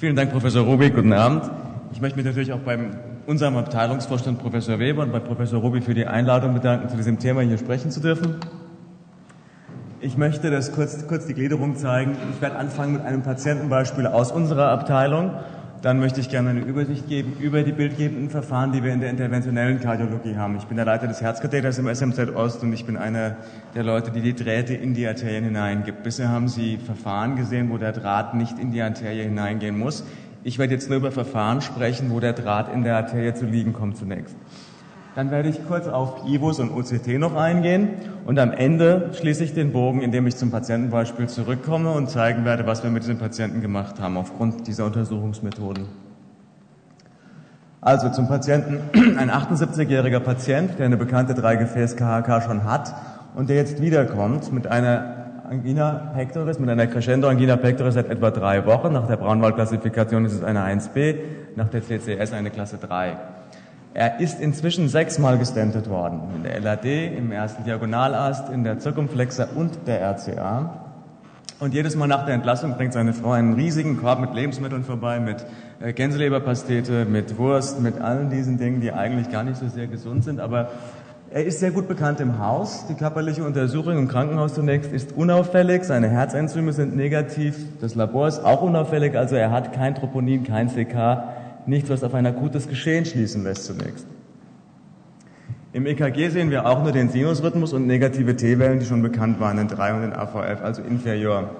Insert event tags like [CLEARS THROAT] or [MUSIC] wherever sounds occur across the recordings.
Vielen Dank, Professor Ruby. Guten Abend. Ich möchte mich natürlich auch beim unserem Abteilungsvorstand Professor Weber und bei Professor Ruby für die Einladung bedanken, zu diesem Thema hier sprechen zu dürfen. Ich möchte das kurz, kurz die Gliederung zeigen. Ich werde anfangen mit einem Patientenbeispiel aus unserer Abteilung. Dann möchte ich gerne eine Übersicht geben über die bildgebenden Verfahren, die wir in der interventionellen Kardiologie haben. Ich bin der Leiter des Herzkatheters im SMZ Ost und ich bin einer der Leute, die die Drähte in die Arterien hineingibt. Bisher haben Sie Verfahren gesehen, wo der Draht nicht in die Arterie hineingehen muss. Ich werde jetzt nur über Verfahren sprechen, wo der Draht in der Arterie zu liegen kommt zunächst. Dann werde ich kurz auf IVUS und OCT noch eingehen und am Ende schließe ich den Bogen, indem ich zum Patientenbeispiel zurückkomme und zeigen werde, was wir mit diesem Patienten gemacht haben aufgrund dieser Untersuchungsmethoden. Also zum Patienten, ein 78-jähriger Patient, der eine bekannte 3-Gefäß-KHK schon hat und der jetzt wiederkommt mit einer Angina pectoris, mit einer Crescendo Angina pectoris seit etwa drei Wochen. Nach der Braunwald-Klassifikation ist es eine 1b, nach der CCS eine Klasse 3. Er ist inzwischen sechsmal gestentet worden. In der LAD, im ersten Diagonalast, in der Zirkumflexa und der RCA. Und jedes Mal nach der Entlassung bringt seine Frau einen riesigen Korb mit Lebensmitteln vorbei, mit äh, Gänseleberpastete, mit Wurst, mit allen diesen Dingen, die eigentlich gar nicht so sehr gesund sind. Aber er ist sehr gut bekannt im Haus. Die körperliche Untersuchung im Krankenhaus zunächst ist unauffällig. Seine Herzenzyme sind negativ. Das Labor ist auch unauffällig. Also er hat kein Troponin, kein CK nichts, was auf ein akutes Geschehen schließen lässt zunächst. Im EKG sehen wir auch nur den Sinusrhythmus und negative T-Wellen, die schon bekannt waren in 3 und in AVF, also inferior.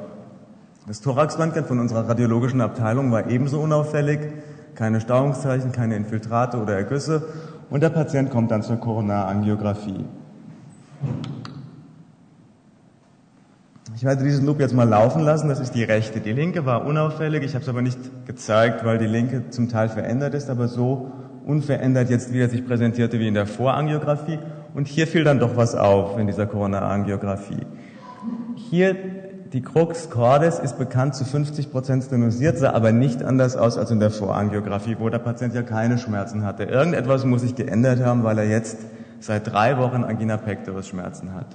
Das Thoraxröntgen von unserer radiologischen Abteilung war ebenso unauffällig, keine Stauungszeichen, keine Infiltrate oder Ergüsse und der Patient kommt dann zur Koronarangiographie. Ich werde diesen Loop jetzt mal laufen lassen. Das ist die rechte. Die linke war unauffällig. Ich habe es aber nicht gezeigt, weil die linke zum Teil verändert ist, aber so unverändert jetzt wieder sich präsentierte wie in der Vorangiographie. Und hier fiel dann doch was auf in dieser Corona-Angiografie. Hier die Crux cordis ist bekannt zu 50 Prozent stenosiert, sah aber nicht anders aus als in der Vorangiographie, wo der Patient ja keine Schmerzen hatte. Irgendetwas muss sich geändert haben, weil er jetzt seit drei Wochen Angina pectoris Schmerzen hat.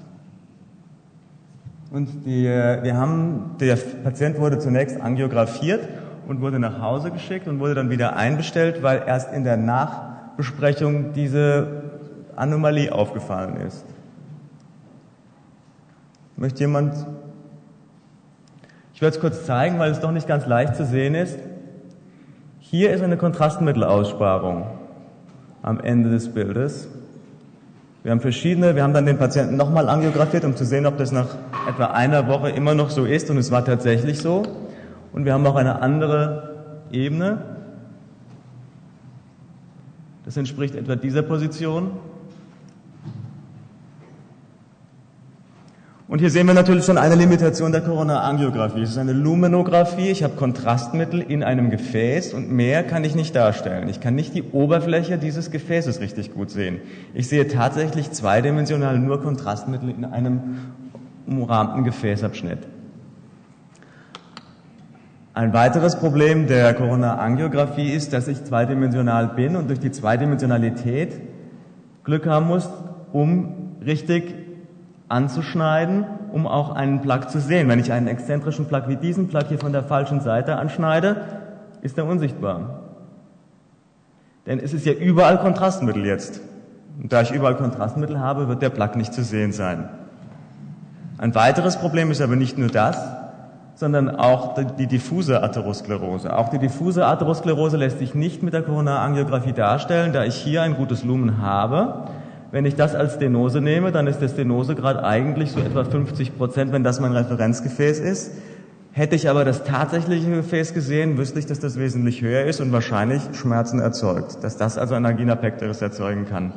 Und die, wir haben, der Patient wurde zunächst angiografiert und wurde nach Hause geschickt und wurde dann wieder einbestellt, weil erst in der Nachbesprechung diese Anomalie aufgefallen ist. Möchte jemand? Ich werde es kurz zeigen, weil es doch nicht ganz leicht zu sehen ist. Hier ist eine Kontrastmittelaussparung am Ende des Bildes. Wir haben verschiedene, wir haben dann den Patienten nochmal angiografiert, um zu sehen, ob das nach etwa einer Woche immer noch so ist und es war tatsächlich so. Und wir haben auch eine andere Ebene. Das entspricht etwa dieser Position. Und hier sehen wir natürlich schon eine Limitation der Koronarangiographie. Es ist eine Lumenographie. Ich habe Kontrastmittel in einem Gefäß und mehr kann ich nicht darstellen. Ich kann nicht die Oberfläche dieses Gefäßes richtig gut sehen. Ich sehe tatsächlich zweidimensional nur Kontrastmittel in einem umrahmten Gefäßabschnitt. Ein weiteres Problem der Koronarangiographie ist, dass ich zweidimensional bin und durch die Zweidimensionalität Glück haben muss, um richtig anzuschneiden, um auch einen Plug zu sehen. Wenn ich einen exzentrischen Plug wie diesen Plug hier von der falschen Seite anschneide, ist er unsichtbar. Denn es ist ja überall Kontrastmittel jetzt. Und da ich überall Kontrastmittel habe, wird der Plug nicht zu sehen sein. Ein weiteres Problem ist aber nicht nur das, sondern auch die diffuse Atherosklerose. Auch die diffuse Atherosklerose lässt sich nicht mit der Koronarangiographie darstellen, da ich hier ein gutes Lumen habe wenn ich das als Stenose nehme, dann ist der Stenosegrad eigentlich so etwa 50 Prozent, wenn das mein Referenzgefäß ist. Hätte ich aber das tatsächliche Gefäß gesehen, wüsste ich, dass das wesentlich höher ist und wahrscheinlich Schmerzen erzeugt, dass das also eine Angina pectoris erzeugen kann.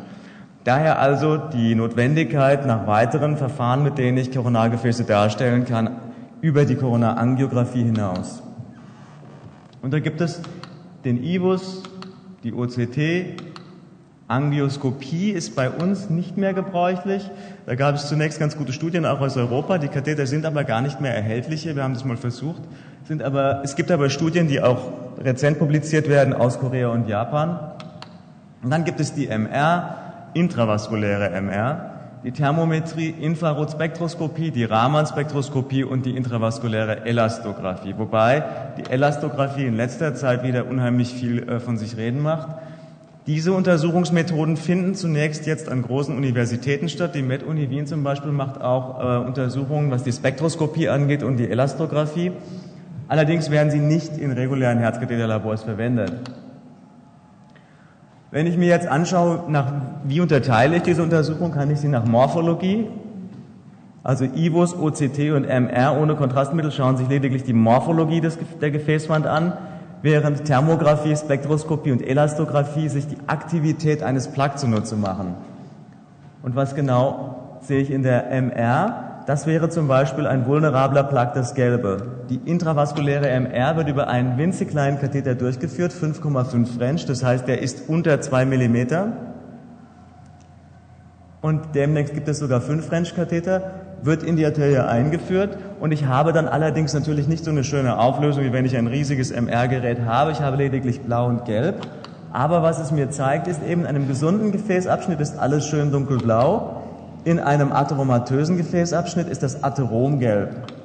Daher also die Notwendigkeit nach weiteren Verfahren, mit denen ich Koronargefäße darstellen kann, über die Koronarangiographie hinaus. Und da gibt es den IVUS, die OCT, Angioskopie ist bei uns nicht mehr gebräuchlich. Da gab es zunächst ganz gute Studien auch aus Europa. Die Katheter sind aber gar nicht mehr erhältlich Wir haben das mal versucht. Sind aber, es gibt aber Studien, die auch rezent publiziert werden aus Korea und Japan. Und dann gibt es die MR, intravaskuläre MR. die Thermometrie, Infrarotspektroskopie, die Raman-Spektroskopie und die intravaskuläre Elastographie. Wobei die Elastographie in letzter Zeit wieder unheimlich viel äh, von sich reden macht. Diese Untersuchungsmethoden finden zunächst jetzt an großen Universitäten statt. Die Med-Uni Wien zum Beispiel macht auch äh, Untersuchungen, was die Spektroskopie angeht und die Elastographie. Allerdings werden sie nicht in regulären Herzkatheterlabors verwendet. Wenn ich mir jetzt anschaue, nach, wie unterteile ich diese Untersuchung, kann ich sie nach Morphologie, also IVUS, OCT und MR ohne Kontrastmittel schauen sich lediglich die Morphologie des, der Gefäßwand an, während Thermographie, Spektroskopie und Elastographie sich die Aktivität eines Plug zunutze machen. Und was genau sehe ich in der MR? Das wäre zum Beispiel ein vulnerabler Plug, das Gelbe. Die intravaskuläre MR wird über einen winzig kleinen Katheter durchgeführt, 5,5 French, das heißt, der ist unter 2 Millimeter. Und demnächst gibt es sogar 5 French-Katheter, wird in die Arterie eingeführt und ich habe dann allerdings natürlich nicht so eine schöne Auflösung, wie wenn ich ein riesiges MR-Gerät habe. Ich habe lediglich blau und gelb. Aber was es mir zeigt, ist eben, in einem gesunden Gefäßabschnitt ist alles schön dunkelblau in einem atheromatösen Gefäßabschnitt ist das Atheromgelb.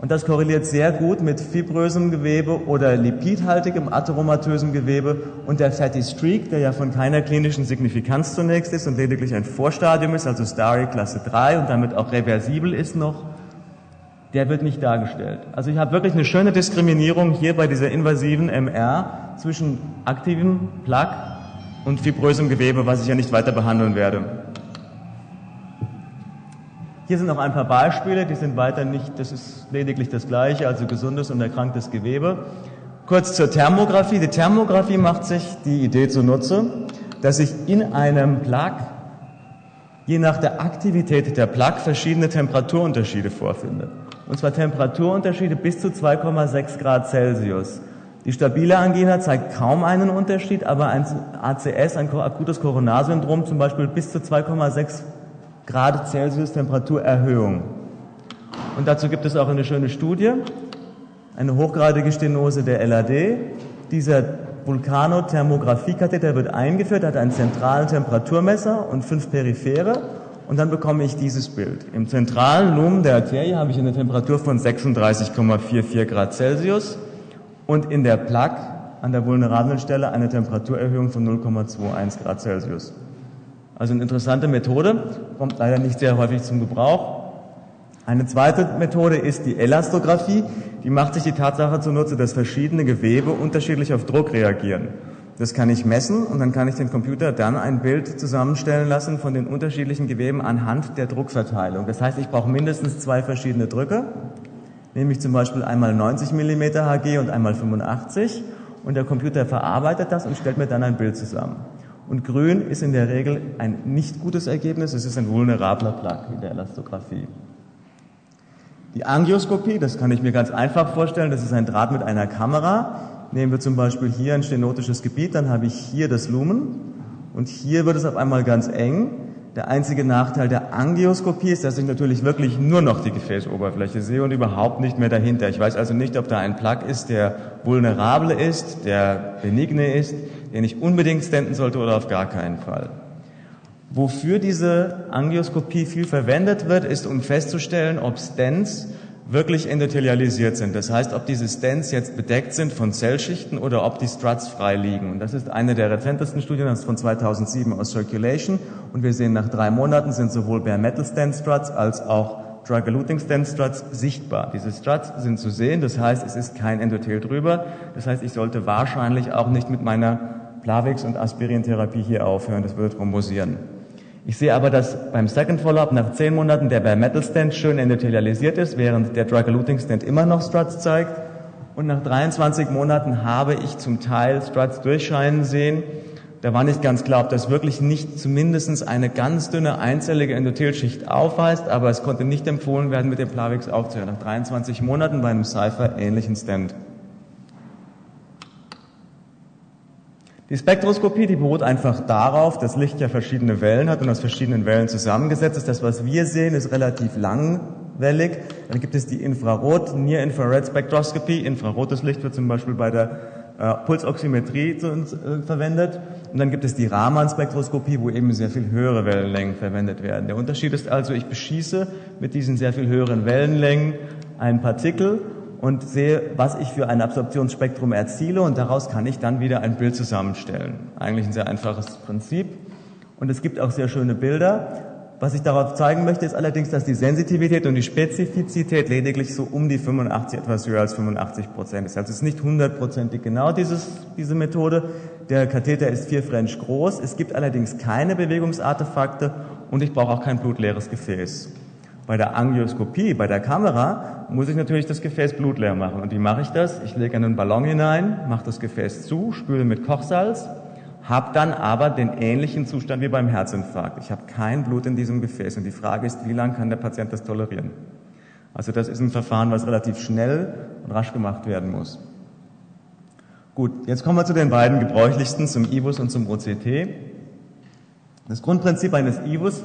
Und das korreliert sehr gut mit fibrösem Gewebe oder lipidhaltigem atheromatösem Gewebe und der Fatty Streak, der ja von keiner klinischen Signifikanz zunächst ist und lediglich ein Vorstadium ist, also Starry Klasse 3 und damit auch reversibel ist noch, der wird nicht dargestellt. Also ich habe wirklich eine schöne Diskriminierung hier bei dieser invasiven MR zwischen aktivem Plaque und fibrösem Gewebe, was ich ja nicht weiter behandeln werde. Hier sind noch ein paar Beispiele, die sind weiter nicht, das ist lediglich das Gleiche, also gesundes und erkranktes Gewebe. Kurz zur Thermografie. Die Thermografie macht sich die Idee zunutze, dass sich in einem Plug je nach der Aktivität der Plug verschiedene Temperaturunterschiede vorfindet. Und zwar Temperaturunterschiede bis zu 2,6 Grad Celsius. Die stabile Angina zeigt kaum einen Unterschied, aber ein ACS, ein akutes Coronarsyndrom zum Beispiel bis zu 2,6 Grad Celsius Temperaturerhöhung. Und dazu gibt es auch eine schöne Studie, eine hochgradige Stenose der LAD. Dieser Vulkanothermographie-Katheter wird eingeführt, hat einen zentralen Temperaturmesser und fünf periphere. Und dann bekomme ich dieses Bild. Im zentralen Lumen der Arterie habe ich eine Temperatur von 36,44 Grad Celsius und in der Plaque an der vulnerablen Stelle eine Temperaturerhöhung von 0,21 Grad Celsius. Also eine interessante Methode, kommt leider nicht sehr häufig zum Gebrauch. Eine zweite Methode ist die Elastographie. Die macht sich die Tatsache zunutze, dass verschiedene Gewebe unterschiedlich auf Druck reagieren. Das kann ich messen und dann kann ich den Computer dann ein Bild zusammenstellen lassen von den unterschiedlichen Geweben anhand der Druckverteilung. Das heißt, ich brauche mindestens zwei verschiedene Drücke, nämlich zum Beispiel einmal 90 mm Hg und einmal 85 und der Computer verarbeitet das und stellt mir dann ein Bild zusammen. Und grün ist in der Regel ein nicht gutes Ergebnis, es ist ein vulnerabler Plug in der Elastographie. Die Angioskopie, das kann ich mir ganz einfach vorstellen, das ist ein Draht mit einer Kamera. Nehmen wir zum Beispiel hier ein stenotisches Gebiet, dann habe ich hier das Lumen und hier wird es auf einmal ganz eng. Der einzige Nachteil der Angioskopie ist, dass ich natürlich wirklich nur noch die Gefäßoberfläche sehe und überhaupt nicht mehr dahinter. Ich weiß also nicht, ob da ein Plug ist, der vulnerable ist, der benigne ist den ich unbedingt stenten sollte oder auf gar keinen Fall. Wofür diese Angioskopie viel verwendet wird, ist, um festzustellen, ob Stents wirklich endothelialisiert sind. Das heißt, ob diese Stents jetzt bedeckt sind von Zellschichten oder ob die Struts frei liegen. Und das ist eine der rezentesten Studien, das ist von 2007 aus Circulation. Und wir sehen, nach drei Monaten sind sowohl Bare Metal Stent Struts als auch Drug-Eluting Stent Struts sichtbar. Diese Struts sind zu sehen, das heißt, es ist kein Endothel drüber. Das heißt, ich sollte wahrscheinlich auch nicht mit meiner Plavix- und Aspirintherapie hier aufhören, das würde thrombosieren. Ich sehe aber, dass beim Second Follow-up nach zehn Monaten der Bare Metal Stent schön endothelialisiert ist, während der Drug-Eluting Stent immer noch Struts zeigt. Und nach 23 Monaten habe ich zum Teil Struts durchscheinen sehen. Da war nicht ganz klar, ob das wirklich nicht zumindest eine ganz dünne einzellige Endothelschicht aufweist, aber es konnte nicht empfohlen werden, mit dem Plavix aufzuhören. Nach 23 Monaten bei einem Cypher ähnlichen Stent. Die Spektroskopie, die beruht einfach darauf, dass Licht ja verschiedene Wellen hat und aus verschiedenen Wellen zusammengesetzt ist. Das, was wir sehen, ist relativ langwellig. Dann gibt es die Infrarot, Near Infrared Spektroskopie. Infrarotes Licht wird zum Beispiel bei der äh, Pulsoximetrie zu äh, verwendet. Und dann gibt es die Raman-Spektroskopie, wo eben sehr viel höhere Wellenlängen verwendet werden. Der Unterschied ist also, ich beschieße mit diesen sehr viel höheren Wellenlängen ein Partikel und sehe, was ich für ein Absorptionsspektrum erziele und daraus kann ich dann wieder ein Bild zusammenstellen. Eigentlich ein sehr einfaches Prinzip. Und es gibt auch sehr schöne Bilder. Was ich darauf zeigen möchte, ist allerdings, dass die Sensitivität und die Spezifizität lediglich so um die 85, etwas höher als 85 Prozent ist. Also es ist nicht hundertprozentig genau dieses, diese Methode. Der Katheter ist vier French groß. Es gibt allerdings keine Bewegungsartefakte und ich brauche auch kein blutleeres Gefäß. Bei der Angioskopie, bei der Kamera, muss ich natürlich das Gefäß blutleer machen. Und wie mache ich das? Ich lege einen Ballon hinein, mache das Gefäß zu, spüle mit Kochsalz, habe dann aber den ähnlichen Zustand wie beim Herzinfarkt. Ich habe kein Blut in diesem Gefäß. Und die Frage ist, wie lange kann der Patient das tolerieren? Also das ist ein Verfahren, was relativ schnell und rasch gemacht werden muss. Gut, jetzt kommen wir zu den beiden gebräuchlichsten, zum IVUS und zum OCT. Das Grundprinzip eines IVUS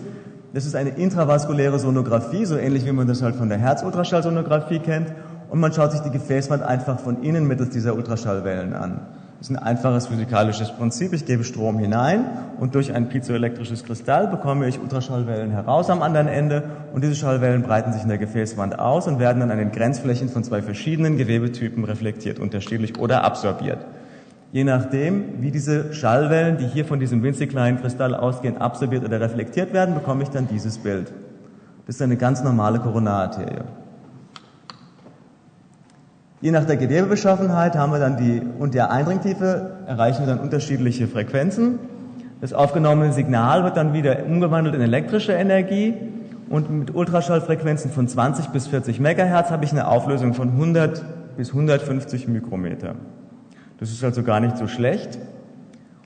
das ist eine intravaskuläre Sonographie, so ähnlich wie man das halt von der Herzultraschallsonographie kennt. Und man schaut sich die Gefäßwand einfach von innen mittels dieser Ultraschallwellen an. Das ist ein einfaches physikalisches Prinzip. Ich gebe Strom hinein und durch ein piezoelektrisches Kristall bekomme ich Ultraschallwellen heraus am anderen Ende und diese Schallwellen breiten sich in der Gefäßwand aus und werden dann an den Grenzflächen von zwei verschiedenen Gewebetypen reflektiert, unterschiedlich oder absorbiert. Je nachdem, wie diese Schallwellen, die hier von diesem winzig kleinen Kristall ausgehen, absorbiert oder reflektiert werden, bekomme ich dann dieses Bild. Das ist eine ganz normale Koronararterie. Je nach der Gewebebeschaffenheit haben wir dann die und der Eindringtiefe erreichen wir dann unterschiedliche Frequenzen. Das aufgenommene Signal wird dann wieder umgewandelt in elektrische Energie und mit Ultraschallfrequenzen von 20 bis 40 Megahertz habe ich eine Auflösung von 100 bis 150 Mikrometer. Das ist also gar nicht so schlecht.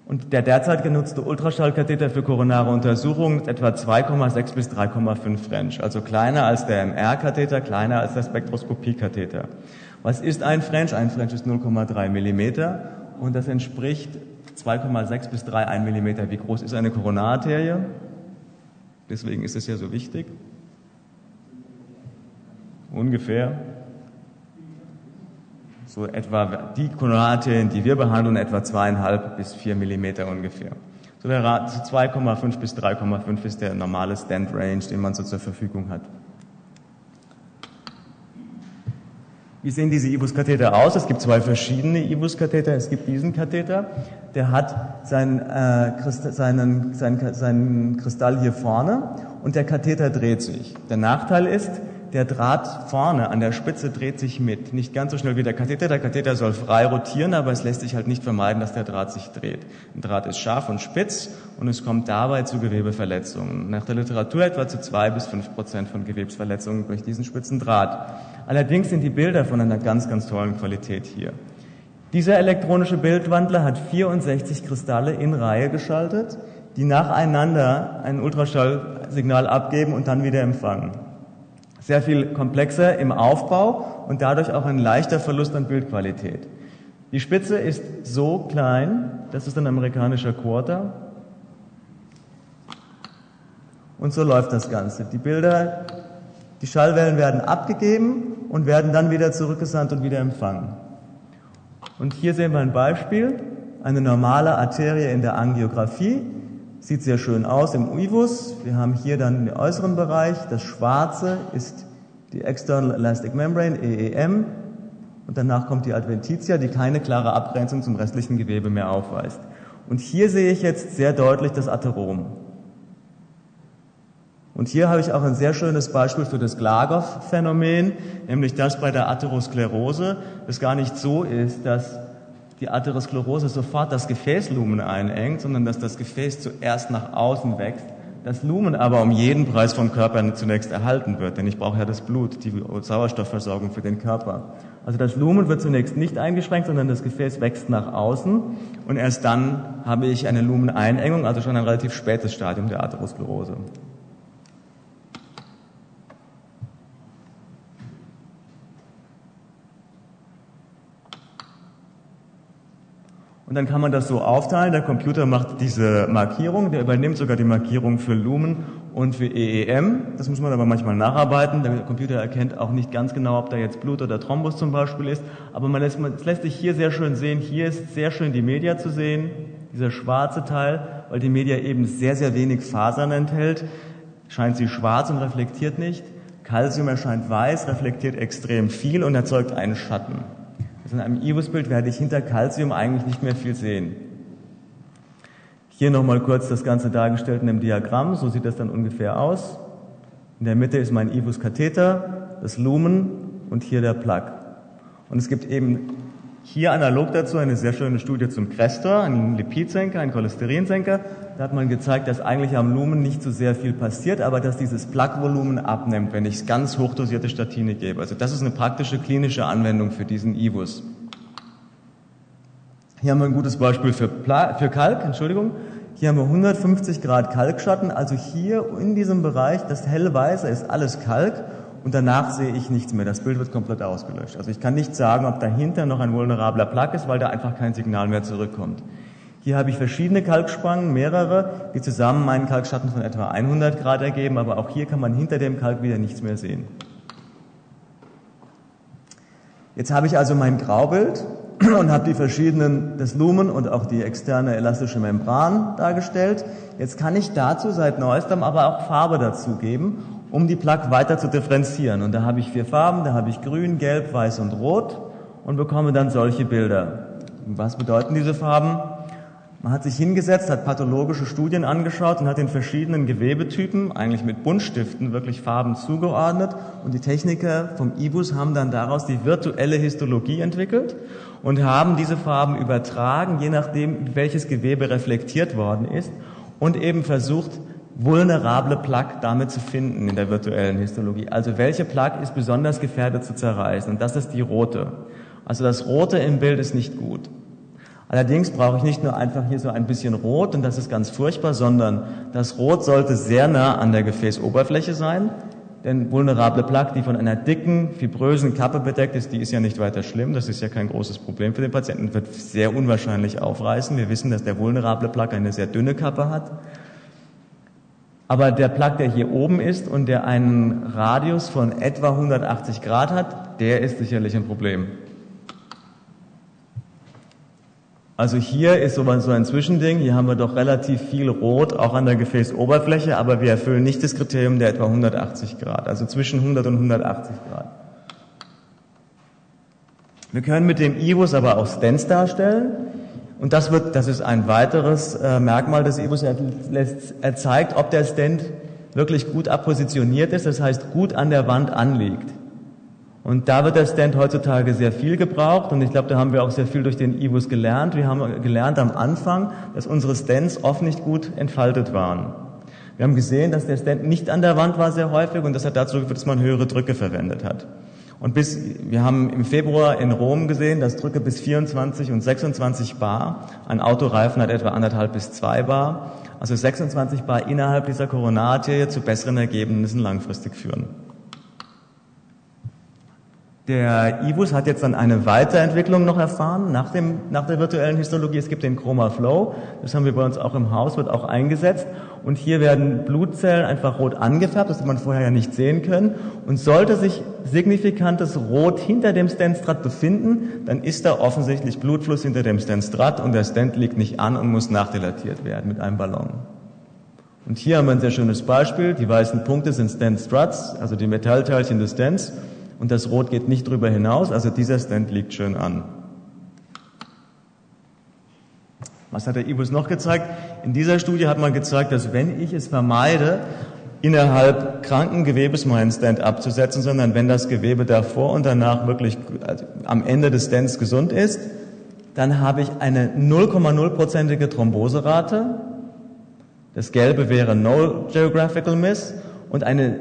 Und der derzeit genutzte Ultraschallkatheter für koronare Untersuchungen ist etwa 2,6 bis 3,5 French, also kleiner als der MR-Katheter, kleiner als der Spektroskopie-Katheter. Was ist ein French? Ein French ist 0,3 Millimeter und das entspricht 2,6 bis 3,1 Millimeter. Wie groß ist eine Koronararterie? Deswegen ist es ja so wichtig. Ungefähr so etwa die Koronararterien, die wir behandeln, etwa zweieinhalb bis vier Millimeter ungefähr. So der Rat, 2,5 bis 3,5 ist der normale Stand Range, den man so zur Verfügung hat. Wie sehen diese Ibus-Katheter aus? Es gibt zwei verschiedene Ibus-Katheter. Es gibt diesen Katheter, der hat sein, äh, seinen, seinen, seinen Kristall hier vorne und der Katheter dreht sich. Der Nachteil ist, der Draht vorne an der Spitze dreht sich mit. Nicht ganz so schnell wie der Katheter. Der Katheter soll frei rotieren, aber es lässt sich halt nicht vermeiden, dass der Draht sich dreht. Ein Draht ist scharf und spitz und es kommt dabei zu Gewebeverletzungen. Nach der Literatur etwa zu zwei bis fünf Prozent von Gewebsverletzungen durch diesen spitzen Draht. Allerdings sind die Bilder von einer ganz, ganz tollen Qualität hier. Dieser elektronische Bildwandler hat 64 Kristalle in Reihe geschaltet, die nacheinander ein Ultraschallsignal abgeben und dann wieder empfangen sehr viel komplexer im Aufbau und dadurch auch ein leichter Verlust an Bildqualität. Die Spitze ist so klein, das ist ein amerikanischer Quarter. Und so läuft das Ganze. Die Bilder, die Schallwellen werden abgegeben und werden dann wieder zurückgesandt und wieder empfangen. Und hier sehen wir ein Beispiel, eine normale Arterie in der Angiografie. Sieht sehr schön aus im IVUS. Wir haben hier dann den äußeren Bereich. Das Schwarze ist die External Elastic Membrane, EEM. Und danach kommt die Adventitia, die keine klare Abgrenzung zum restlichen Gewebe mehr aufweist. Und hier sehe ich jetzt sehr deutlich das Atherom. Und hier habe ich auch ein sehr schönes Beispiel für das Glagow-Phänomen, nämlich dass bei der Atherosklerose es gar nicht so ist, dass die Atherosklerose sofort das Gefäßlumen einengt, sondern dass das Gefäß zuerst nach außen wächst, das Lumen aber um jeden Preis vom Körper zunächst erhalten wird, denn ich brauche ja das Blut, die Sauerstoffversorgung für den Körper. Also das Lumen wird zunächst nicht eingeschränkt, sondern das Gefäß wächst nach außen und erst dann habe ich eine Lumeneinengung, also schon ein relativ spätes Stadium der Atherosklerose. Und dann kann man das so aufteilen. Der Computer macht diese Markierung, der übernimmt sogar die Markierung für Lumen und für EEM. Das muss man aber manchmal nacharbeiten. Der Computer erkennt auch nicht ganz genau, ob da jetzt Blut oder Thrombus zum Beispiel ist. Aber man lässt, es lässt sich hier sehr schön sehen. Hier ist sehr schön die Media zu sehen, dieser schwarze Teil, weil die Media eben sehr, sehr wenig Fasern enthält. Scheint sie schwarz und reflektiert nicht. Calcium erscheint weiß, reflektiert extrem viel und erzeugt einen Schatten. Also in einem IBUS-Bild werde ich hinter Calcium eigentlich nicht mehr viel sehen. Hier nochmal kurz das Ganze dargestellt in einem Diagramm. So sieht das dann ungefähr aus. In der Mitte ist mein IBUS-Katheter, das Lumen und hier der Plug. Und es gibt eben hier analog dazu eine sehr schöne Studie zum Crestor, einen Lipidsenker, einen Cholesterinsenker. Da hat man gezeigt, dass eigentlich am Lumen nicht so sehr viel passiert, aber dass dieses Plaquevolumen abnimmt, wenn ich ganz hochdosierte Statine gebe. Also das ist eine praktische klinische Anwendung für diesen IVUS. Hier haben wir ein gutes Beispiel für, Pla für Kalk, Entschuldigung. Hier haben wir 150 Grad Kalkschatten, also hier in diesem Bereich, das hellweiße ist alles Kalk und danach sehe ich nichts mehr. Das Bild wird komplett ausgelöscht. Also ich kann nicht sagen, ob dahinter noch ein vulnerabler Plug ist, weil da einfach kein Signal mehr zurückkommt. Hier habe ich verschiedene Kalkspangen, mehrere, die zusammen einen Kalkschatten von etwa 100 Grad ergeben, aber auch hier kann man hinter dem Kalk wieder nichts mehr sehen. Jetzt habe ich also mein Graubild [CLEARS THROAT] und habe die verschiedenen, das Lumen und auch die externe elastische Membran dargestellt. Jetzt kann ich dazu seit neuestem aber auch Farbe dazugeben um die Plug weiter zu differenzieren. Und da habe ich vier Farben, da habe ich grün, gelb, weiß und rot und bekomme dann solche Bilder. Was bedeuten diese Farben? Man hat sich hingesetzt, hat pathologische Studien angeschaut und hat den verschiedenen Gewebetypen, eigentlich mit Buntstiften, wirklich Farben zugeordnet. Und die Techniker vom IBUS haben dann daraus die virtuelle Histologie entwickelt und haben diese Farben übertragen, je nachdem, welches Gewebe reflektiert worden ist und eben versucht, vulnerable Plug damit zu finden in der virtuellen Histologie. Also welche Plug ist besonders gefährdet zu zerreißen? Und das ist die rote. Also das rote im Bild ist nicht gut. Allerdings brauche ich nicht nur einfach hier so ein bisschen rot und das ist ganz furchtbar, sondern das Rot sollte sehr nah an der Gefäßoberfläche sein. Denn vulnerable Plaque, die von einer dicken, fibrösen Kappe bedeckt ist, die ist ja nicht weiter schlimm. Das ist ja kein großes Problem für den Patienten, wird sehr unwahrscheinlich aufreißen. Wir wissen, dass der vulnerable Plaque eine sehr dünne Kappe hat. Aber der Plug, der hier oben ist und der einen Radius von etwa 180 Grad hat, der ist sicherlich ein Problem. Also hier ist so ein Zwischending. Hier haben wir doch relativ viel Rot auch an der Gefäßoberfläche, aber wir erfüllen nicht das Kriterium der etwa 180 Grad, also zwischen 100 und 180 Grad. Wir können mit dem IVUS aber auch Stents darstellen. Und das wird, das ist ein weiteres äh, Merkmal des IBUS. Er, er zeigt, ob der Stent wirklich gut abpositioniert ist, das heißt gut an der Wand anliegt. Und da wird der Stand heutzutage sehr viel gebraucht und ich glaube, da haben wir auch sehr viel durch den IBUS gelernt. Wir haben gelernt am Anfang, dass unsere Stands oft nicht gut entfaltet waren. Wir haben gesehen, dass der Stand nicht an der Wand war sehr häufig und das hat dazu geführt, dass man höhere Drücke verwendet hat. Und bis, wir haben im Februar in Rom gesehen, dass Drücke bis 24 und 26 Bar, ein Autoreifen hat etwa anderthalb bis zwei Bar, also 26 Bar innerhalb dieser Koronararterie zu besseren Ergebnissen langfristig führen. Der IBUS hat jetzt dann eine Weiterentwicklung noch erfahren nach, dem, nach der virtuellen Histologie. Es gibt den Chroma Flow, das haben wir bei uns auch im Haus, wird auch eingesetzt. Und hier werden Blutzellen einfach rot angefärbt, das hat man vorher ja nicht sehen können. Und sollte sich signifikantes Rot hinter dem Stentstrat befinden, dann ist da offensichtlich Blutfluss hinter dem Stentstrat und der Stent liegt nicht an und muss nachdilatiert werden mit einem Ballon. Und hier haben wir ein sehr schönes Beispiel. Die weißen Punkte sind Stent Struts, also die Metallteilchen des Stents und das Rot geht nicht drüber hinaus, also dieser Stand liegt schön an. Was hat der IBUS noch gezeigt? In dieser Studie hat man gezeigt, dass wenn ich es vermeide, innerhalb kranken Gewebes meinen Stand abzusetzen, sondern wenn das Gewebe davor und danach wirklich also am Ende des Stands gesund ist, dann habe ich eine 0,0-prozentige Thromboserate. Das Gelbe wäre No Geographical Miss und eine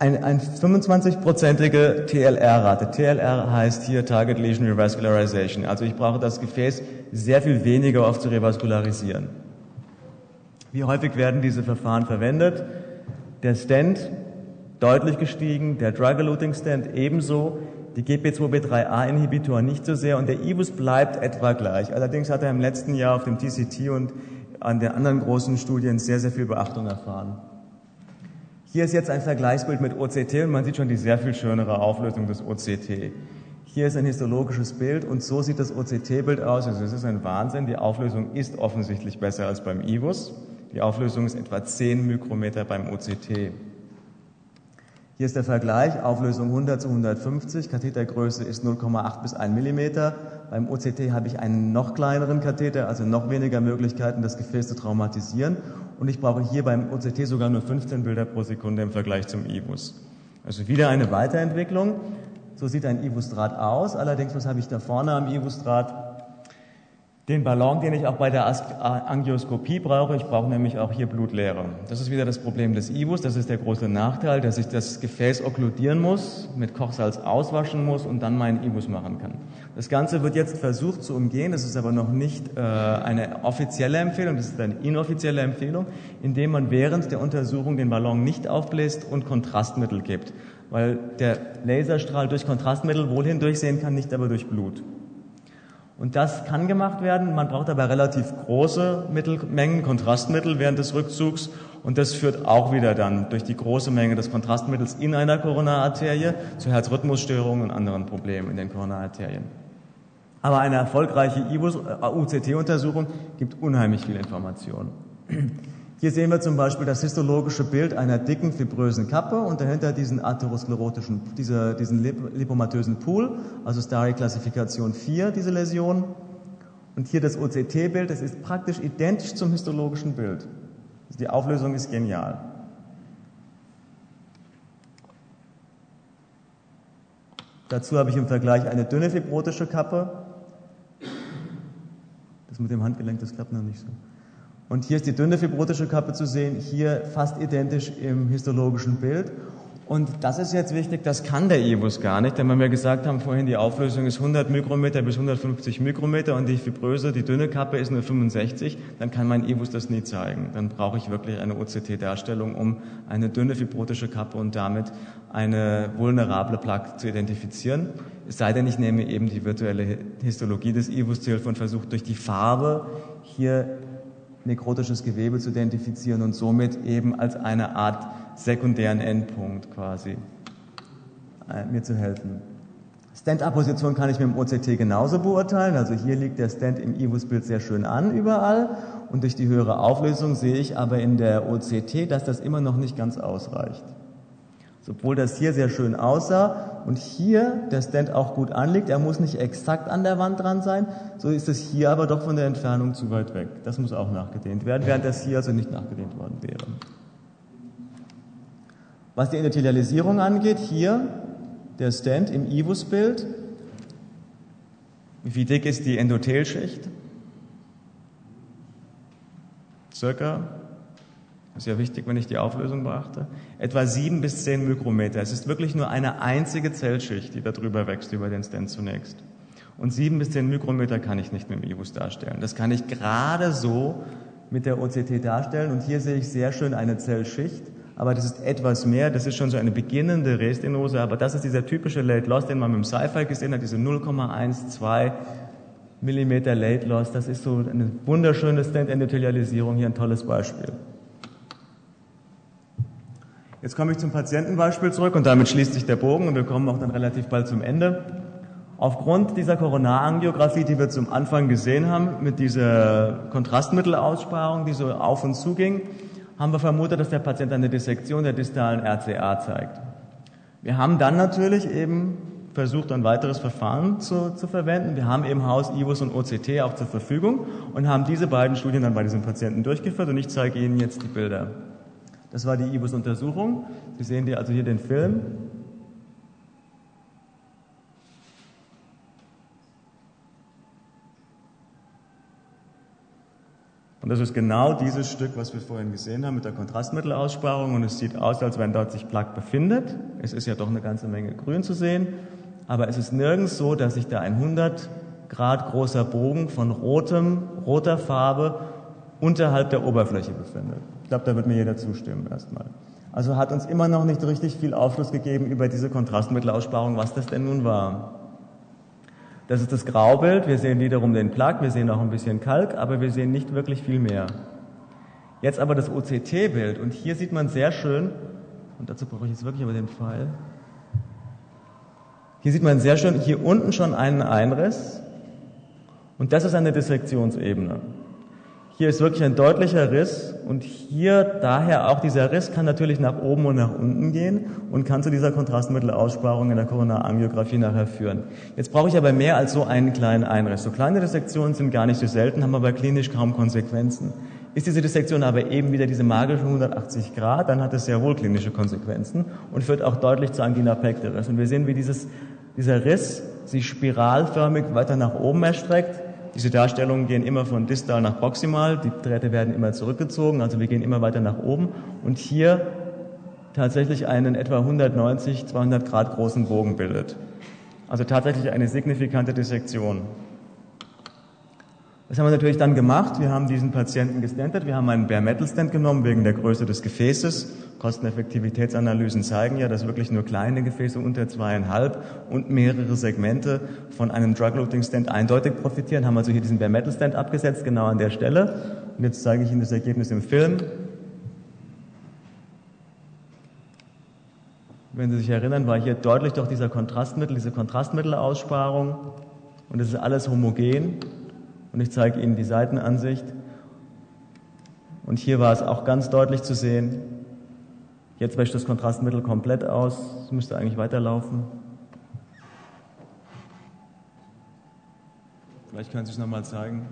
eine, eine 25-prozentige TLR-Rate. TLR heißt hier Target Lesion Revascularization. Also ich brauche das Gefäß sehr viel weniger oft zu revaskularisieren. Wie häufig werden diese Verfahren verwendet? Der Stent deutlich gestiegen, der Drug-Eluting Stent ebenso. die GP2B3A-Inhibitoren nicht so sehr und der IBUS bleibt etwa gleich. Allerdings hat er im letzten Jahr auf dem TCT und an den anderen großen Studien sehr, sehr viel Beachtung erfahren. Hier ist jetzt ein Vergleichsbild mit OCT und man sieht schon die sehr viel schönere Auflösung des OCT. Hier ist ein histologisches Bild und so sieht das OCT-Bild aus. Also es ist ein Wahnsinn. Die Auflösung ist offensichtlich besser als beim IVUS. Die Auflösung ist etwa 10 Mikrometer beim OCT. Hier ist der Vergleich, Auflösung 100 zu 150, Kathetergröße ist 0,8 bis 1 Millimeter. Beim OCT habe ich einen noch kleineren Katheter, also noch weniger Möglichkeiten, das Gefäß zu traumatisieren. Und ich brauche hier beim OCT sogar nur 15 Bilder pro Sekunde im Vergleich zum IVUS. Also wieder eine Weiterentwicklung. So sieht ein IVUS-Draht aus. Allerdings, was habe ich da vorne am IVUS-Draht? Den Ballon, den ich auch bei der Angioskopie brauche. Ich brauche nämlich auch hier Blutleere. Das ist wieder das Problem des IVUS. Das ist der große Nachteil, dass ich das Gefäß okkludieren muss, mit Kochsalz auswaschen muss und dann meinen IVUS machen kann. Das Ganze wird jetzt versucht zu umgehen. Das ist aber noch nicht äh, eine offizielle Empfehlung. Das ist eine inoffizielle Empfehlung, indem man während der Untersuchung den Ballon nicht aufbläst und Kontrastmittel gibt. Weil der Laserstrahl durch Kontrastmittel wohl hindurchsehen kann, nicht aber durch Blut. Und das kann gemacht werden. Man braucht aber relativ große Mittelmengen Kontrastmittel während des Rückzugs. Und das führt auch wieder dann durch die große Menge des Kontrastmittels in einer Koronararterie zu Herzrhythmusstörungen und anderen Problemen in den Koronararterien. Aber eine erfolgreiche UCT-Untersuchung gibt unheimlich viel Information. Hier sehen wir zum Beispiel das histologische Bild einer dicken fibrösen Kappe und dahinter diesen atherosklerotischen, diese, diesen lipomatösen Pool, also Starry-Klassifikation 4, diese Läsion. Und hier das OCT-Bild, das ist praktisch identisch zum histologischen Bild. Also die Auflösung ist genial. Dazu habe ich im Vergleich eine dünne fibrotische Kappe. Das mit dem Handgelenk, das klappt noch nicht so. Und hier ist die dünne fibrotische Kappe zu sehen, hier fast identisch im histologischen Bild. Und das ist jetzt wichtig, das kann der IBUS gar nicht, denn wenn wir gesagt haben vorhin, die Auflösung ist 100 Mikrometer bis 150 Mikrometer und die fibröse, die dünne Kappe ist nur 65, dann kann mein IBUS das nie zeigen. Dann brauche ich wirklich eine OCT-Darstellung, um eine dünne fibrotische Kappe und damit eine vulnerable Plaque zu identifizieren. Es sei denn, ich nehme eben die virtuelle Histologie des IBUS zu Hilfe und versuche durch die Farbe hier nekrotisches Gewebe zu identifizieren und somit eben als eine Art sekundären Endpunkt quasi äh, mir zu helfen. Stand-Up-Position kann ich mit dem OCT genauso beurteilen. Also hier liegt der Stand im IVUS-Bild sehr schön an überall und durch die höhere Auflösung sehe ich aber in der OCT, dass das immer noch nicht ganz ausreicht. Obwohl das hier sehr schön aussah und hier der Stand auch gut anliegt, er muss nicht exakt an der Wand dran sein, so ist es hier aber doch von der Entfernung zu weit weg. Das muss auch nachgedehnt werden, während das hier also nicht nachgedehnt worden wäre. Was die Endothelialisierung angeht, hier der Stand im IVUS-Bild. Wie dick ist die Endothelschicht? Circa ist ja wichtig, wenn ich die Auflösung beachte, etwa sieben bis zehn Mikrometer. Es ist wirklich nur eine einzige Zellschicht, die darüber wächst, über den Stent zunächst. Und sieben bis zehn Mikrometer kann ich nicht mit dem IBUS darstellen. Das kann ich gerade so mit der OCT darstellen. Und hier sehe ich sehr schön eine Zellschicht. Aber das ist etwas mehr. Das ist schon so eine beginnende Restenose. Aber das ist dieser typische Late Loss, den man mit dem Sci-Fi gesehen hat. Diese 0,12 Millimeter Late Loss. Das ist so eine wunderschöne Stent-Endothelialisierung. Hier ein tolles Beispiel. Jetzt komme ich zum Patientenbeispiel zurück und damit schließt sich der Bogen und wir kommen auch dann relativ bald zum Ende. Aufgrund dieser Koronarangiographie, die wir zum Anfang gesehen haben, mit dieser Kontrastmittelaussparung, die so auf und zu ging, haben wir vermutet, dass der Patient eine Dissektion der distalen RCA zeigt. Wir haben dann natürlich eben versucht, ein weiteres Verfahren zu, zu verwenden. Wir haben eben Haus, IVUS und OCT auch zur Verfügung und haben diese beiden Studien dann bei diesem Patienten durchgeführt und ich zeige Ihnen jetzt die Bilder. Das war die IBUS-Untersuchung. Sie sehen hier also hier den Film. Und das ist genau dieses Stück, was wir vorhin gesehen haben mit der Kontrastmittelaussparung. Und es sieht aus, als wenn dort sich Plaque befindet. Es ist ja doch eine ganze Menge Grün zu sehen. Aber es ist nirgends so, dass sich da ein 100 Grad großer Bogen von rotem, roter Farbe unterhalb der Oberfläche befindet. Ich glaube, da wird mir jeder zustimmen erstmal. Also hat uns immer noch nicht richtig viel Aufschluss gegeben über diese Kontrastmittelaussparung, was das denn nun war. Das ist das Graubild. Wir sehen wiederum den Plug, wir sehen auch ein bisschen Kalk, aber wir sehen nicht wirklich viel mehr. Jetzt aber das OCT-Bild und hier sieht man sehr schön, und dazu brauche ich jetzt wirklich aber den Pfeil. Hier sieht man sehr schön hier unten schon einen Einriss und das ist eine Dissektionsebene. Hier ist wirklich ein deutlicher Riss und hier daher auch dieser Riss kann natürlich nach oben und nach unten gehen und kann zu dieser Kontrastmittelaussparung in der Koronarangiographie nachher führen. Jetzt brauche ich aber mehr als so einen kleinen Einriss. So kleine Dissektionen sind gar nicht so selten, haben aber klinisch kaum Konsequenzen. Ist diese Dissektion aber eben wieder diese magische 180 Grad, dann hat es sehr wohl klinische Konsequenzen und führt auch deutlich zu Angina pectoris. Und wir sehen, wie dieses, dieser Riss sich spiralförmig weiter nach oben erstreckt diese Darstellungen gehen immer von distal nach proximal, die Drähte werden immer zurückgezogen, also wir gehen immer weiter nach oben und hier tatsächlich einen etwa 190, 200 Grad großen Bogen bildet. Also tatsächlich eine signifikante Dissektion. Das haben wir natürlich dann gemacht. Wir haben diesen Patienten gestentet. Wir haben einen Bare Metal Stent genommen wegen der Größe des Gefäßes. Kosteneffektivitätsanalysen zeigen ja, dass wirklich nur kleine Gefäße unter zweieinhalb und mehrere Segmente von einem Drug-Loading Stent eindeutig profitieren. Haben also hier diesen Bare Metal Stent abgesetzt, genau an der Stelle. Und jetzt zeige ich Ihnen das Ergebnis im Film. Wenn Sie sich erinnern, war hier deutlich doch dieser Kontrastmittel, diese Kontrastmittelaussparung. Und es ist alles homogen und ich zeige Ihnen die Seitenansicht. Und hier war es auch ganz deutlich zu sehen. Jetzt wäscht das Kontrastmittel komplett aus. Es müsste eigentlich weiterlaufen. Vielleicht können Sie es nochmal zeigen.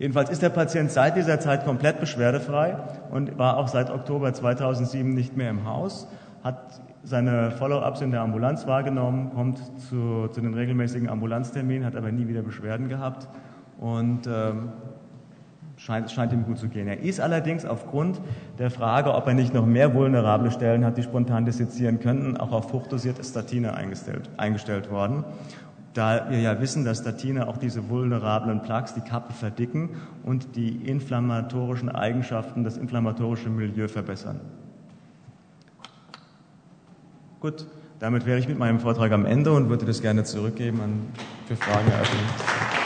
Jedenfalls ist der Patient seit dieser Zeit komplett beschwerdefrei und war auch seit Oktober 2007 nicht mehr im Haus, hat seine Follow-ups in der Ambulanz wahrgenommen, kommt zu, zu, den regelmäßigen Ambulanzterminen, hat aber nie wieder Beschwerden gehabt und ähm, scheint, scheint ihm gut zu gehen. Er ist allerdings aufgrund der Frage, ob er nicht noch mehr vulnerable Stellen hat, die spontan dissezieren könnten, auch auf hochdosierte Statine eingestellt, eingestellt worden. Da wir ja wissen, dass Statine auch diese vulnerablen Plaques, die Kappe verdicken und die inflammatorischen Eigenschaften, das inflammatorische Milieu verbessern. Gut, damit wäre ich mit meinem Vortrag am Ende und würde das gerne zurückgeben an, für Fragen eröffnen.